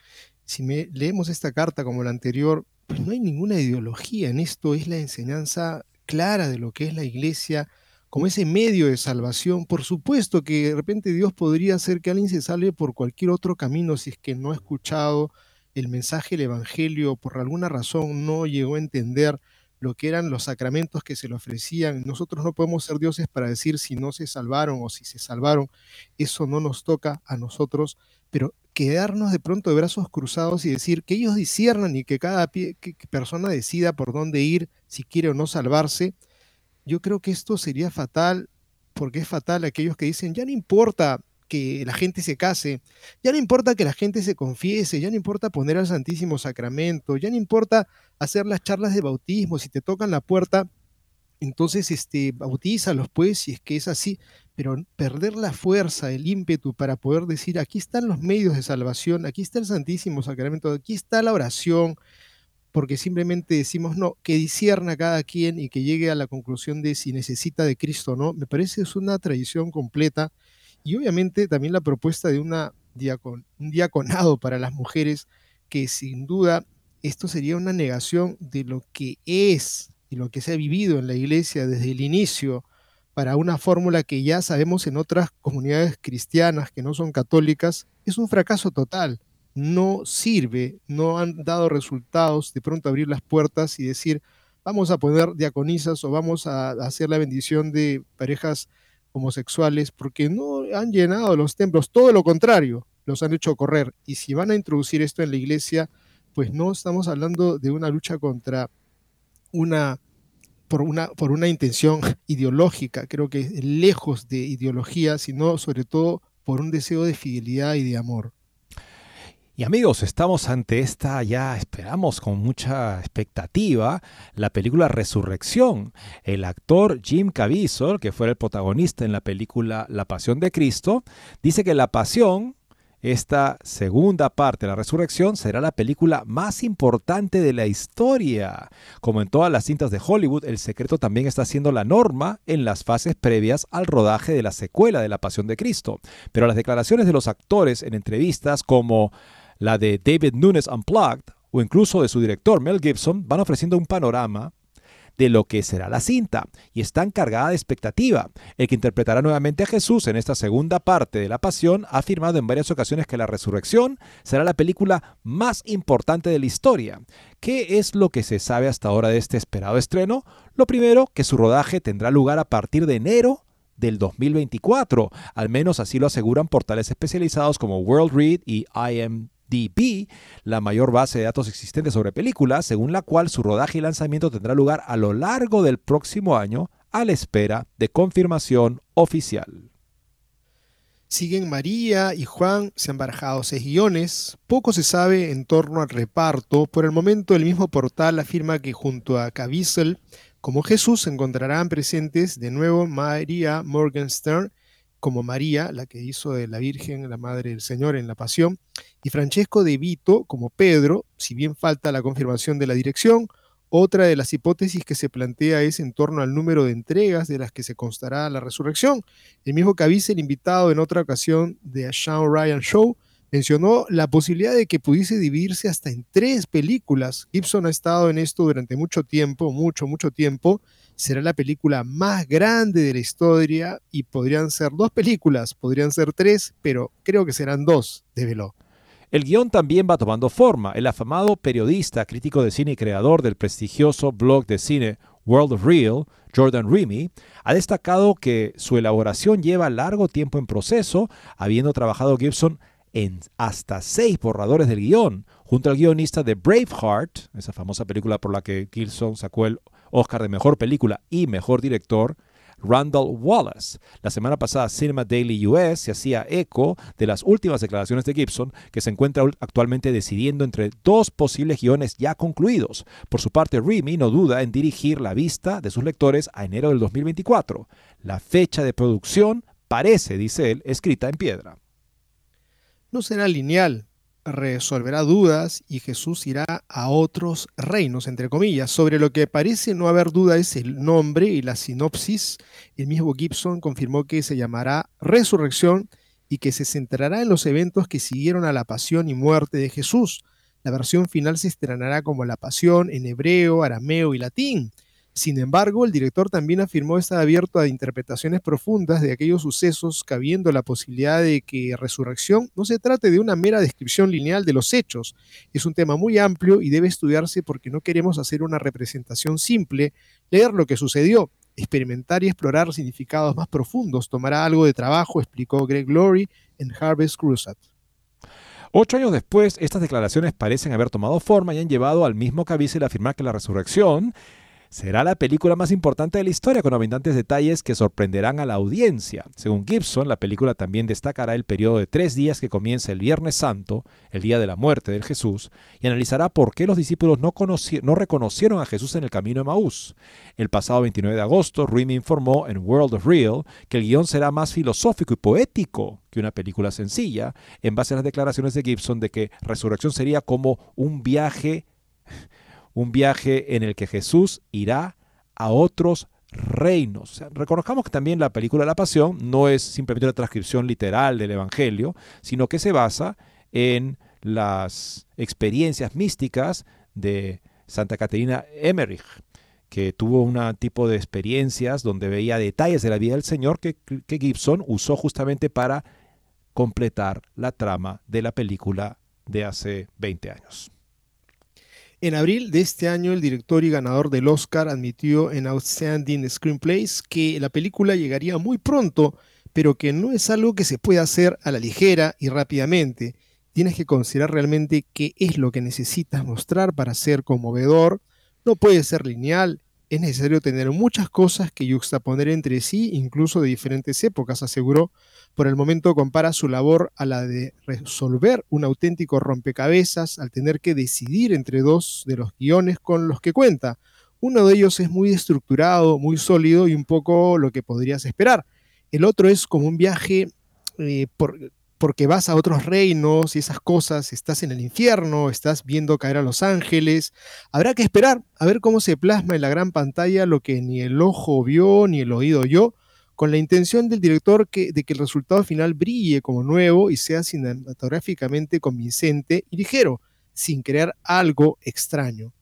Si leemos esta carta como la anterior, pues no hay ninguna ideología en esto, es la enseñanza clara de lo que es la iglesia como ese medio de salvación. Por supuesto que de repente Dios podría hacer que alguien se salve por cualquier otro camino si es que no ha escuchado el mensaje del Evangelio, por alguna razón no llegó a entender lo que eran los sacramentos que se le ofrecían. Nosotros no podemos ser dioses para decir si no se salvaron o si se salvaron. Eso no nos toca a nosotros, pero quedarnos de pronto de brazos cruzados y decir que ellos disiernan y que cada persona decida por dónde ir, si quiere o no salvarse, yo creo que esto sería fatal, porque es fatal aquellos que dicen, ya no importa que la gente se case, ya no importa que la gente se confiese, ya no importa poner al Santísimo Sacramento, ya no importa hacer las charlas de bautismo, si te tocan la puerta, entonces este, bautízalos pues, si es que es así, pero perder la fuerza, el ímpetu para poder decir, aquí están los medios de salvación, aquí está el Santísimo Sacramento, aquí está la oración, porque simplemente decimos, no, que disierna cada quien y que llegue a la conclusión de si necesita de Cristo o no, me parece es una tradición completa y obviamente también la propuesta de una diacon, un diaconado para las mujeres, que sin duda esto sería una negación de lo que es y lo que se ha vivido en la iglesia desde el inicio para una fórmula que ya sabemos en otras comunidades cristianas que no son católicas, es un fracaso total. No sirve, no han dado resultados de pronto abrir las puertas y decir, vamos a poner diaconisas o vamos a hacer la bendición de parejas homosexuales porque no han llenado los templos, todo lo contrario, los han hecho correr. Y si van a introducir esto en la iglesia, pues no estamos hablando de una lucha contra una por una, por una intención ideológica, creo que lejos de ideología, sino sobre todo por un deseo de fidelidad y de amor. Y amigos, estamos ante esta, ya esperamos con mucha expectativa, la película Resurrección. El actor Jim Caviezel, que fue el protagonista en la película La Pasión de Cristo, dice que La Pasión, esta segunda parte la resurrección será la película más importante de la historia. Como en todas las cintas de Hollywood, el secreto también está siendo la norma en las fases previas al rodaje de la secuela de La Pasión de Cristo. Pero las declaraciones de los actores en entrevistas como la de David Nunes Unplugged o incluso de su director Mel Gibson van ofreciendo un panorama de lo que será la cinta y están cargada de expectativa. El que interpretará nuevamente a Jesús en esta segunda parte de la Pasión ha afirmado en varias ocasiones que la resurrección será la película más importante de la historia. ¿Qué es lo que se sabe hasta ahora de este esperado estreno? Lo primero, que su rodaje tendrá lugar a partir de enero del 2024. Al menos así lo aseguran portales especializados como World Read y IM DB, la mayor base de datos existente sobre películas, según la cual su rodaje y lanzamiento tendrá lugar a lo largo del próximo año a la espera de confirmación oficial. Siguen María y Juan, se han barajado seis guiones. Poco se sabe en torno al reparto. Por el momento, el mismo portal afirma que junto a Caviezel, como Jesús, se encontrarán presentes de nuevo María Morgenstern como María, la que hizo de la Virgen la Madre del Señor en la Pasión, y Francesco de Vito como Pedro, si bien falta la confirmación de la dirección, otra de las hipótesis que se plantea es en torno al número de entregas de las que se constará la resurrección. El mismo Caviezel, invitado en otra ocasión de A Sean Ryan Show, mencionó la posibilidad de que pudiese dividirse hasta en tres películas. Gibson ha estado en esto durante mucho tiempo, mucho, mucho tiempo, será la película más grande de la historia y podrían ser dos películas, podrían ser tres, pero creo que serán dos, Velo. El guion también va tomando forma. El afamado periodista, crítico de cine y creador del prestigioso blog de cine World of Real, Jordan Remy, ha destacado que su elaboración lleva largo tiempo en proceso, habiendo trabajado Gibson en hasta seis borradores del guion, junto al guionista de Braveheart, esa famosa película por la que Gibson sacó el Oscar de Mejor Película y Mejor Director, Randall Wallace. La semana pasada Cinema Daily US se hacía eco de las últimas declaraciones de Gibson, que se encuentra actualmente decidiendo entre dos posibles guiones ya concluidos. Por su parte, Remy no duda en dirigir la vista de sus lectores a enero del 2024. La fecha de producción parece, dice él, escrita en piedra. no será lineal, resolverá dudas y Jesús irá a otros reinos, entre comillas. Sobre lo que parece no haber duda es el nombre y la sinopsis. El mismo Gibson confirmó que se llamará Resurrección y que se centrará en los eventos que siguieron a la pasión y muerte de Jesús. La versión final se estrenará como La Pasión en hebreo, arameo y latín. Sin embargo, el director también afirmó estar abierto a interpretaciones profundas de aquellos sucesos, cabiendo la posibilidad de que Resurrección no se trate de una mera descripción lineal de los hechos. Es un tema muy amplio y debe estudiarse porque no queremos hacer una representación simple, leer lo que sucedió. Experimentar y explorar significados más profundos tomará algo de trabajo, explicó Greg Laurie en Harvest Crusade. Ocho años después, estas declaraciones parecen haber tomado forma y han llevado al mismo Caviezel a afirmar que la resurrección Será la película más importante de la historia con abundantes detalles que sorprenderán a la audiencia. Según Gibson, la película también destacará el periodo de tres días que comienza el Viernes Santo, el día de la muerte del Jesús, y analizará por qué los discípulos no, no reconocieron a Jesús en el camino de Maús. El pasado 29 de agosto, me informó en World of Real que el guion será más filosófico y poético que una película sencilla, en base a las declaraciones de Gibson de que Resurrección sería como un viaje un viaje en el que Jesús irá a otros reinos. reconozcamos que también la película La Pasión no es simplemente una transcripción literal del Evangelio, sino que se basa en las experiencias místicas de Santa Caterina Emmerich, que tuvo un tipo de experiencias donde veía detalles de la vida del Señor que, Gibson usó justamente para completar la trama de la película de hace 20 años. En abril de este año, el director y ganador del Oscar admitió en Outstanding Screenplays que la película llegaría muy pronto, pero que no es algo que se pueda hacer a la ligera y rápidamente. Tienes que considerar realmente qué es lo que necesitas mostrar para ser conmovedor. No puede ser lineal. Es necesario tener muchas cosas que yuxtaponer entre sí, incluso de diferentes épocas, aseguró por el momento compara su labor a la de resolver un auténtico rompecabezas al tener que decidir entre dos de los guiones con los que cuenta. Uno de ellos es muy estructurado, muy sólido y un poco lo que podrías esperar. El otro es como un viaje eh, porque vas a otros reinos y esas cosas, estás en el infierno, estás viendo caer a los ángeles. Habrá que esperar a ver cómo se plasma en la gran pantalla lo que ni el ojo vio ni el oído oyó con la intención del director de que el resultado final brille como nuevo y sea cinematográficamente convincente y ligero, sin crear algo extraño.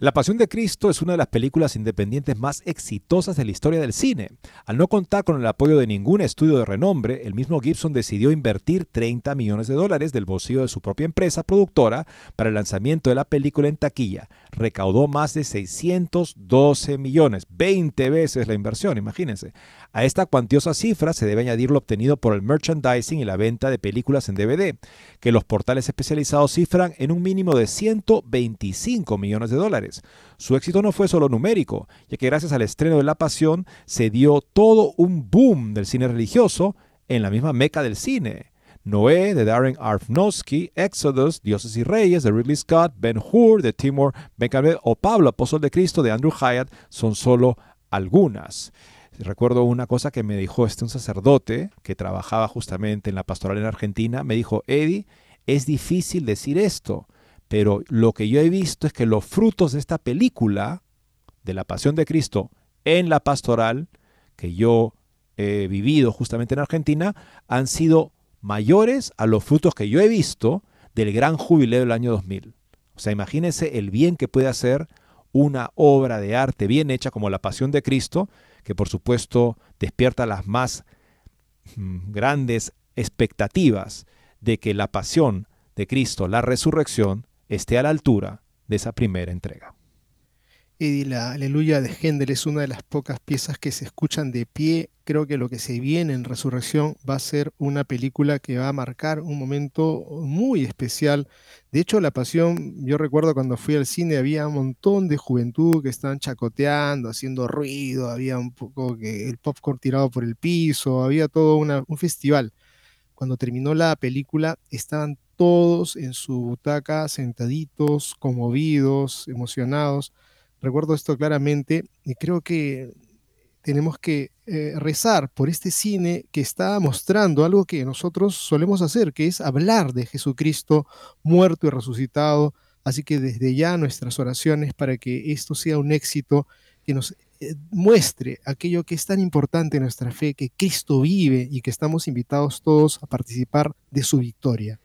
La Pasión de Cristo es una de las películas independientes más exitosas de la historia del cine. Al no contar con el apoyo de ningún estudio de renombre, el mismo Gibson decidió invertir 30 millones de dólares del bolsillo de su propia empresa productora para el lanzamiento de la película en taquilla. Recaudó más de 612 millones, 20 veces la inversión, imagínense. A esta cuantiosa cifra se debe añadir lo obtenido por el merchandising y la venta de películas en DVD, que los portales especializados cifran en un mínimo de 125 millones de dólares. Su éxito no fue solo numérico, ya que gracias al estreno de La Pasión se dio todo un boom del cine religioso en la misma meca del cine. Noé de Darren Aronofsky, Exodus, Dioses y Reyes de Ridley Scott, Ben Hur de Timur Benjamin o Pablo, Apóstol de Cristo de Andrew Hyatt son solo algunas. Recuerdo una cosa que me dijo este un sacerdote que trabajaba justamente en la pastoral en Argentina, me dijo, Eddie, es difícil decir esto, pero lo que yo he visto es que los frutos de esta película, de la pasión de Cristo en la pastoral, que yo he vivido justamente en Argentina, han sido mayores a los frutos que yo he visto del gran jubileo del año 2000. O sea, imagínense el bien que puede hacer una obra de arte bien hecha como la Pasión de Cristo, que por supuesto despierta las más mm, grandes expectativas de que la pasión de Cristo, la resurrección, esté a la altura de esa primera entrega. Y la Aleluya de Händel es una de las pocas piezas que se escuchan de pie. Creo que lo que se viene en Resurrección va a ser una película que va a marcar un momento muy especial. De hecho, La Pasión, yo recuerdo cuando fui al cine, había un montón de juventud que estaban chacoteando, haciendo ruido, había un poco que el popcorn tirado por el piso, había todo un festival. Cuando terminó la película, estaban todos en su butaca, sentaditos, conmovidos, emocionados Recuerdo esto claramente y creo que tenemos que eh, rezar por este cine que está mostrando algo que nosotros solemos hacer, que es hablar de Jesucristo muerto y resucitado. Así que desde ya nuestras oraciones para que esto sea un éxito, que nos eh, muestre aquello que es tan importante en nuestra fe, que Cristo vive y que estamos invitados todos a participar de su victoria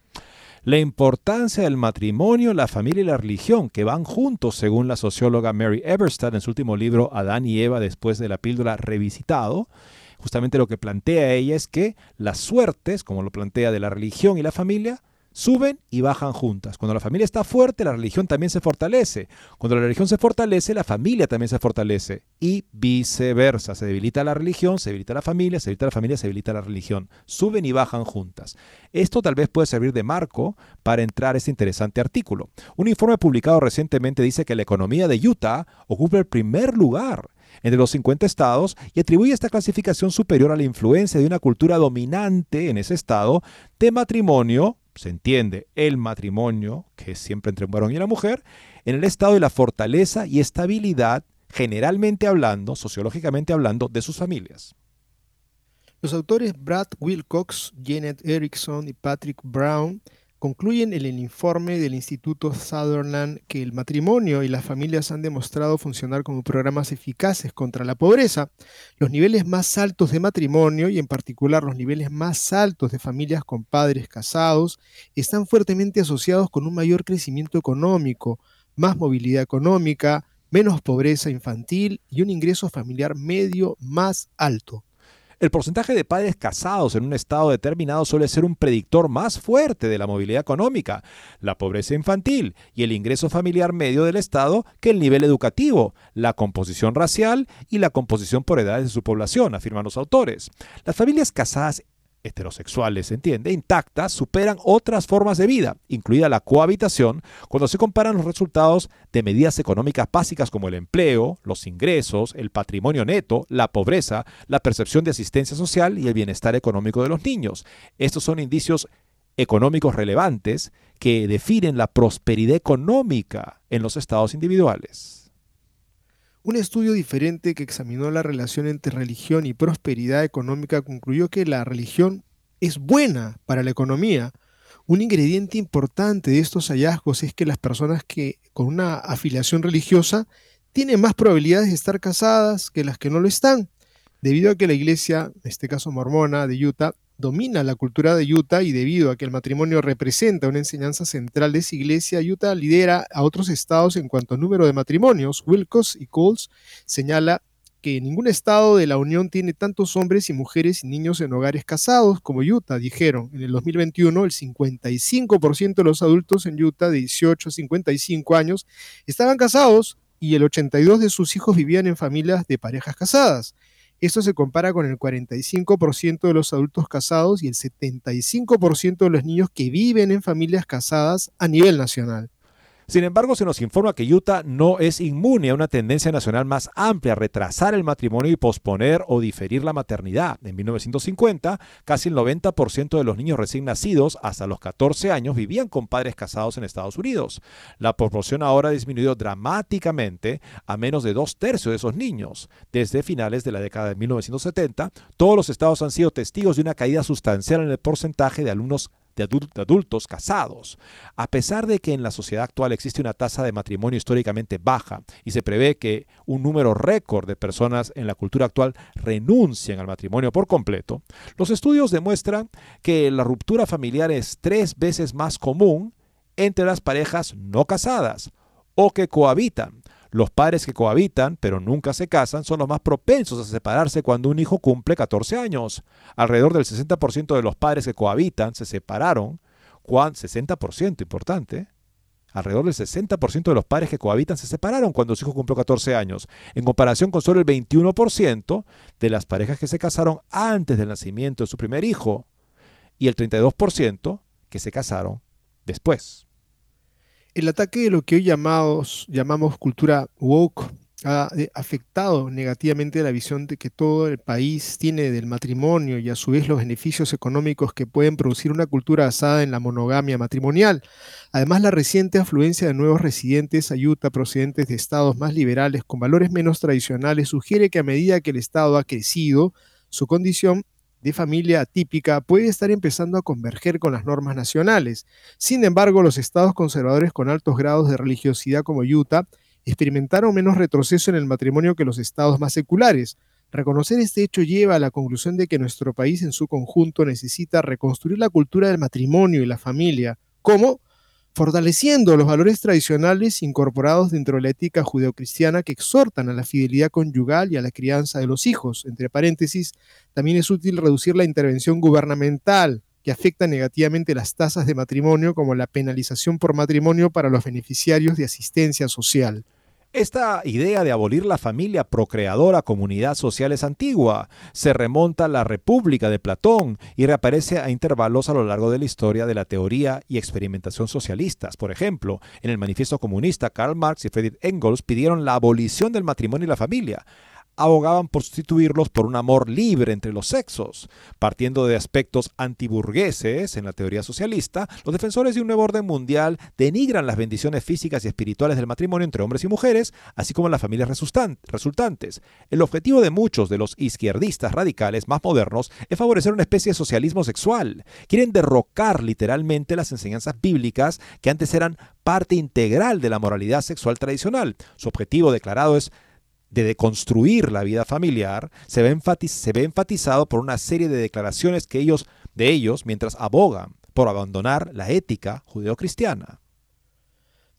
la importancia del matrimonio, la familia y la religión, que van juntos, según la socióloga Mary Eberstadt en su último libro Adán y Eva después de la píldora revisitado. Justamente lo que plantea ella es que las suertes, como lo plantea de la religión y la familia, suben y bajan juntas. Cuando la familia está fuerte, la religión también se fortalece. Cuando la religión se fortalece, la familia también se fortalece. Y viceversa. Se debilita la religión, se debilita la familia, se debilita la familia, se debilita la religión. Suben y bajan juntas. Esto tal vez puede servir de marco para entrar a este interesante artículo. Un informe publicado recientemente dice que la economía de Utah ocupa el primer lugar entre los 50 estados y atribuye esta clasificación superior a la influencia de una cultura dominante en ese estado de matrimonio se entiende el matrimonio, que es siempre entre un varón y una mujer, en el estado de la fortaleza y estabilidad, generalmente hablando, sociológicamente hablando, de sus familias. Los autores Brad Wilcox, Janet Erickson y Patrick Brown concluyen en el informe del Instituto Sutherland que el matrimonio y las familias han demostrado funcionar como programas eficaces contra la pobreza. Los niveles más altos de matrimonio y en particular los niveles más altos de familias con padres casados están fuertemente asociados con un mayor crecimiento económico, más movilidad económica, menos pobreza infantil y un ingreso familiar medio más alto. El porcentaje de padres casados en un estado determinado suele ser un predictor más fuerte de la movilidad económica, la pobreza infantil y el ingreso familiar medio del estado que el nivel educativo, la composición racial y la composición por edades de su población, afirman los autores. Las familias casadas heterosexuales, se entiende, intactas, superan otras formas de vida, incluida la cohabitación, cuando se comparan los resultados de medidas económicas básicas como el empleo, los ingresos, el patrimonio neto, la pobreza, la percepción de asistencia social y el bienestar económico de los niños. Estos son indicios económicos relevantes que definen la prosperidad económica en los estados individuales. Un estudio diferente que examinó la relación entre religión y prosperidad económica concluyó que la religión es buena para la economía. Un ingrediente importante de estos hallazgos es que las personas que con una afiliación religiosa tienen más probabilidades de estar casadas que las que no lo están, debido a que la iglesia, en este caso mormona de Utah, domina la cultura de Utah y debido a que el matrimonio representa una enseñanza central de esa iglesia, Utah lidera a otros estados en cuanto a número de matrimonios. Wilcox y Coles señala que ningún estado de la Unión tiene tantos hombres y mujeres y niños en hogares casados como Utah, dijeron. En el 2021, el 55% de los adultos en Utah de 18 a 55 años estaban casados y el 82% de sus hijos vivían en familias de parejas casadas. Esto se compara con el 45% de los adultos casados y el 75% de los niños que viven en familias casadas a nivel nacional. Sin embargo, se nos informa que Utah no es inmune a una tendencia nacional más amplia a retrasar el matrimonio y posponer o diferir la maternidad. En 1950, casi el 90% de los niños recién nacidos hasta los 14 años vivían con padres casados en Estados Unidos. La proporción ahora ha disminuido dramáticamente a menos de dos tercios de esos niños. Desde finales de la década de 1970, todos los estados han sido testigos de una caída sustancial en el porcentaje de alumnos de, adultos casados. A pesar de que en la sociedad actual existe una tasa de matrimonio históricamente baja y se prevé que un número récord de personas en la cultura actual renuncien al matrimonio por completo, los estudios demuestran que la ruptura familiar es tres veces más común entre las parejas no casadas o que cohabitan los padres que cohabitan, pero nunca se casan, son los más propensos a separarse cuando un hijo cumple 14 años. Alrededor del 60% de los padres que cohabitan se separaron, 60% importante, alrededor del 60% de los padres que cohabitan se separaron cuando su hijo cumplió 14 años, en comparación con solo el 21% de las parejas que se casaron antes del nacimiento de su primer hijo y el 32% que se casaron después. El ataque de lo que hoy llamamos, cultura woke ha eh, afectado negativamente la visión de que todo el país tiene del matrimonio y a su vez los beneficios económicos que pueden producir una cultura basada en la monogamia matrimonial. Además, la reciente afluencia de nuevos residentes a procedentes de estados más liberales con valores menos tradicionales sugiere que a medida que el estado ha crecido, su condición de familia atípica puede estar empezando a converger con las normas nacionales. Sin embargo, los estados conservadores con altos grados de religiosidad como Utah experimentaron menos retroceso en el matrimonio que los estados más seculares. Reconocer este hecho lleva a la conclusión de que nuestro país en su conjunto necesita reconstruir la cultura del matrimonio y la familia. ¿Cómo? Fortaleciendo los valores tradicionales incorporados dentro de la ética judeocristiana que exhortan a la fidelidad conyugal y a la crianza de los hijos. Entre paréntesis, también es útil reducir la intervención gubernamental que afecta negativamente las tasas de matrimonio, como la penalización por matrimonio para los beneficiarios de asistencia social. Esta idea de abolir la familia procreadora comunidad social es antigua. Se remonta a la República de Platón y reaparece a intervalos a lo largo de la historia de la teoría y experimentación socialistas. Por ejemplo, en el Manifiesto Comunista, Karl Marx y Friedrich Engels pidieron la abolición del matrimonio y la familia abogaban por sustituirlos por un amor libre entre los sexos. Partiendo de aspectos antiburgueses en la teoría socialista, los defensores de un nuevo orden mundial denigran las bendiciones físicas y espirituales del matrimonio entre hombres y mujeres, así como las familias resultantes. El objetivo de muchos de los izquierdistas radicales más modernos es favorecer una especie de socialismo sexual. Quieren derrocar literalmente las enseñanzas bíblicas que antes eran parte integral de la moralidad sexual tradicional. Su objetivo declarado es de deconstruir la vida familiar se ve, se ve enfatizado por una serie de declaraciones que ellos, de ellos mientras abogan por abandonar la ética judeocristiana.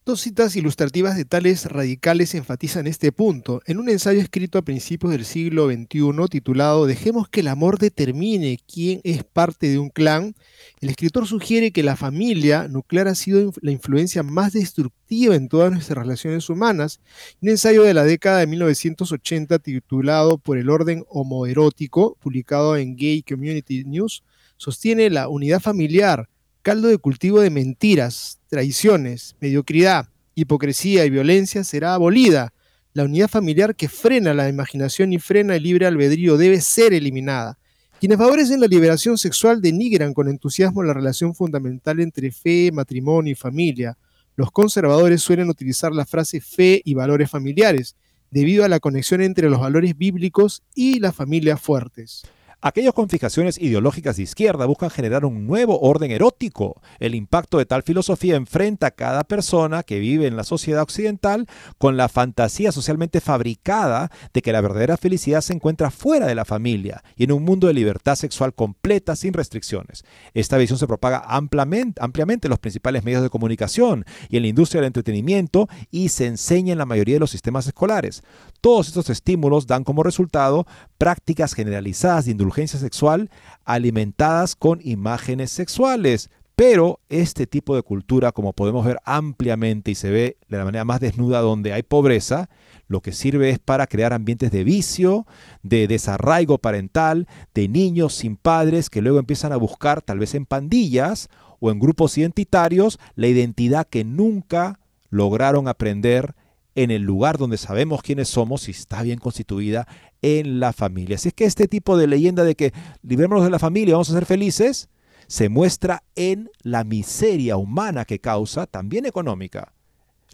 Dos citas ilustrativas de tales radicales enfatizan este punto. En un ensayo escrito a principios del siglo XXI titulado Dejemos que el amor determine quién es parte de un clan, el escritor sugiere que la familia nuclear ha sido la influencia más destructiva en todas nuestras relaciones humanas. Un ensayo de la década de 1980 titulado Por el orden homoerótico, publicado en Gay Community News, sostiene la unidad familiar caldo de cultivo de mentiras, traiciones, mediocridad, hipocresía y violencia será abolida. La unidad familiar que frena la imaginación y frena el libre albedrío debe ser eliminada. Quienes favorecen la liberación sexual denigran con entusiasmo la relación fundamental entre fe, matrimonio y familia. Los conservadores suelen utilizar la frase fe y valores familiares, debido a la conexión entre los valores bíblicos y las familias fuertes. Aquellas con fijaciones ideológicas de izquierda buscan generar un nuevo orden erótico. El impacto de tal filosofía enfrenta a cada persona que vive en la sociedad occidental con la fantasía socialmente fabricada de que la verdadera felicidad se encuentra fuera de la familia y en un mundo de libertad sexual completa sin restricciones. Esta visión se propaga ampliamente, ampliamente en los principales medios de comunicación y en la industria del entretenimiento y se enseña en la mayoría de los sistemas escolares. Todos estos estímulos dan como resultado prácticas generalizadas de indulgencia sexual alimentadas con imágenes sexuales. Pero este tipo de cultura, como podemos ver ampliamente y se ve de la manera más desnuda donde hay pobreza, lo que sirve es para crear ambientes de vicio, de desarraigo parental, de niños sin padres que luego empiezan a buscar, tal vez en pandillas o en grupos identitarios, la identidad que nunca lograron aprender en el lugar donde sabemos quiénes somos y está bien constituida en la familia. Así es que este tipo de leyenda de que librémonos de la familia, vamos a ser felices, se muestra en la miseria humana que causa, también económica,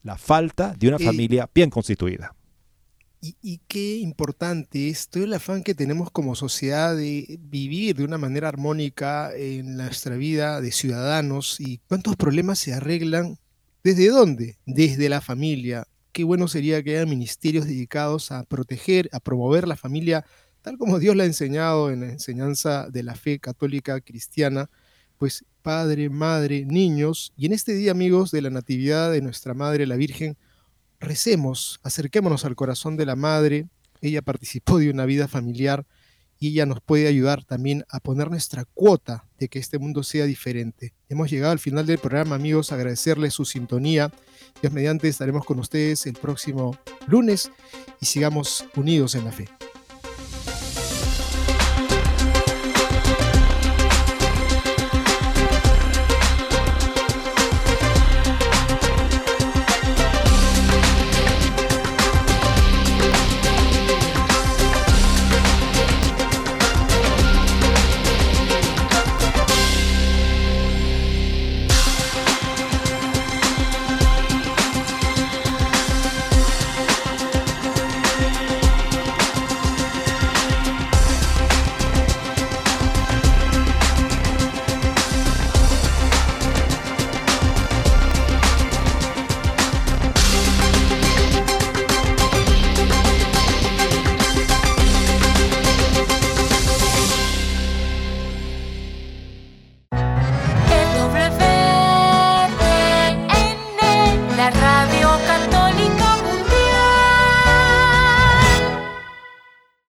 la falta de una familia bien constituida. Y, y, qué importante es todo el afán que tenemos como sociedad de vivir de una manera armónica en nuestra vida de ciudadanos y cuántos problemas se arreglan. ¿Desde dónde? Desde la familia, qué bueno sería que haya ministerios dedicados a proteger, a promover la familia tal como Dios la ha enseñado en la enseñanza de la fe católica cristiana, pues padre, madre, niños, y en este día, amigos, de la Natividad de nuestra Madre, la Virgen, recemos, acerquémonos al corazón de la Madre, ella participó de una vida familiar y ella nos puede ayudar también a poner nuestra cuota de que este mundo sea diferente. Hemos llegado al final del programa, amigos, agradecerles su sintonía. Dios mediante estaremos con ustedes el próximo lunes y sigamos unidos en la fe.